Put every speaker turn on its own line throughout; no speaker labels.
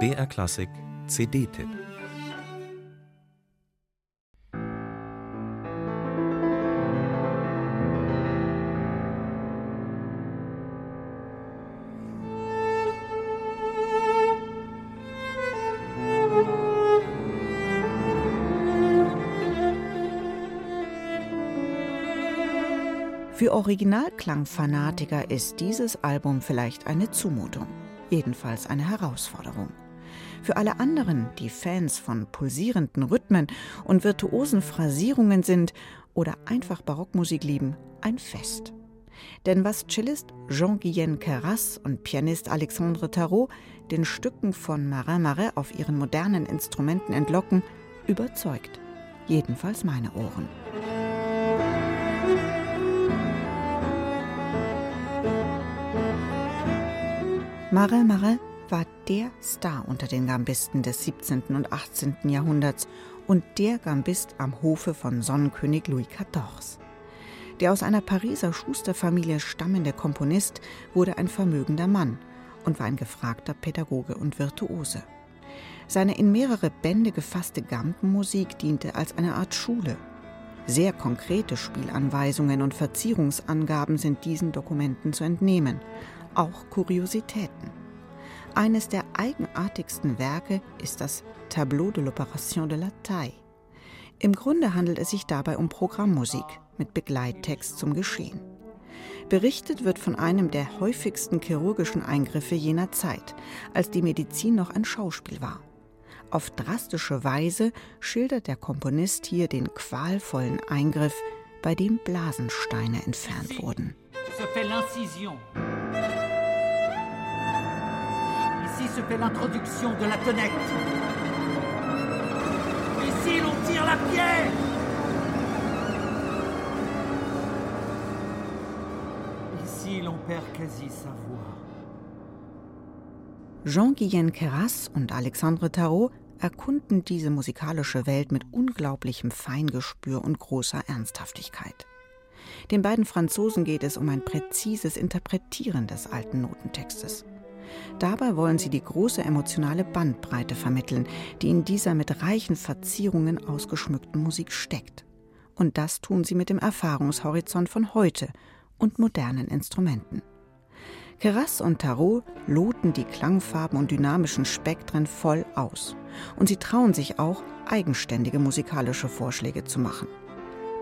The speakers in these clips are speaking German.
BR Klassik CD-Tipp
Für Originalklangfanatiker ist dieses Album vielleicht eine Zumutung, jedenfalls eine Herausforderung. Für alle anderen, die Fans von pulsierenden Rhythmen und virtuosen Phrasierungen sind oder einfach Barockmusik lieben, ein Fest. Denn was Cellist Jean-Guyen Carras und Pianist Alexandre Tarot den Stücken von Marin Marais auf ihren modernen Instrumenten entlocken, überzeugt. Jedenfalls meine Ohren. Marin Marais war der Star unter den Gambisten des 17. und 18. Jahrhunderts und der Gambist am Hofe von Sonnenkönig Louis XIV. Der aus einer Pariser Schusterfamilie stammende Komponist wurde ein vermögender Mann und war ein gefragter Pädagoge und Virtuose. Seine in mehrere Bände gefasste Gampenmusik diente als eine Art Schule. Sehr konkrete Spielanweisungen und Verzierungsangaben sind diesen Dokumenten zu entnehmen auch Kuriositäten. Eines der eigenartigsten Werke ist das Tableau de l'Opération de la Taille. Im Grunde handelt es sich dabei um Programmmusik mit Begleittext zum Geschehen. Berichtet wird von einem der häufigsten chirurgischen Eingriffe jener Zeit, als die Medizin noch ein Schauspiel war. Auf drastische Weise schildert der Komponist hier den qualvollen Eingriff, bei dem Blasensteine entfernt wurden. Ici se fait l'introduction de la tonnette. Ici, l'on tire la pierre. Ici, l'on perd quasi sa voix. Jean-Guyen Keras und Alexandre Tarot erkunden diese musikalische Welt mit unglaublichem Feingespür und großer Ernsthaftigkeit. Den beiden Franzosen geht es um ein präzises Interpretieren des alten Notentextes. Dabei wollen sie die große emotionale Bandbreite vermitteln, die in dieser mit reichen Verzierungen ausgeschmückten Musik steckt. Und das tun sie mit dem Erfahrungshorizont von heute und modernen Instrumenten. Keras und Tarot loten die Klangfarben und dynamischen Spektren voll aus. Und sie trauen sich auch, eigenständige musikalische Vorschläge zu machen.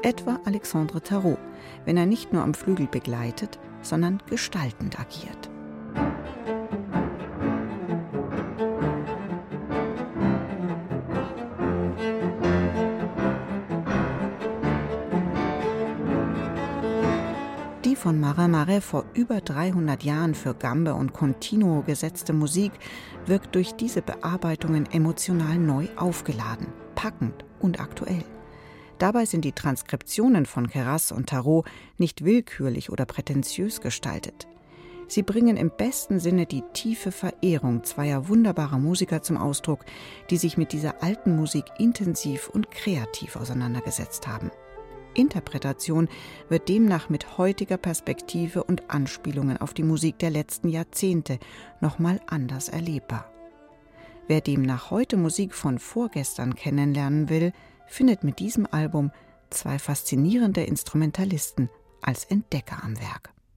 Etwa Alexandre Tarot, wenn er nicht nur am Flügel begleitet, sondern gestaltend agiert. Von Marin Marais vor über 300 Jahren für Gambe und Continuo gesetzte Musik wirkt durch diese Bearbeitungen emotional neu aufgeladen, packend und aktuell. Dabei sind die Transkriptionen von Keras und Tarot nicht willkürlich oder prätentiös gestaltet. Sie bringen im besten Sinne die tiefe Verehrung zweier wunderbarer Musiker zum Ausdruck, die sich mit dieser alten Musik intensiv und kreativ auseinandergesetzt haben. Interpretation wird demnach mit heutiger Perspektive und Anspielungen auf die Musik der letzten Jahrzehnte nochmal anders erlebbar. Wer demnach heute Musik von vorgestern kennenlernen will, findet mit diesem Album zwei faszinierende Instrumentalisten als Entdecker am Werk.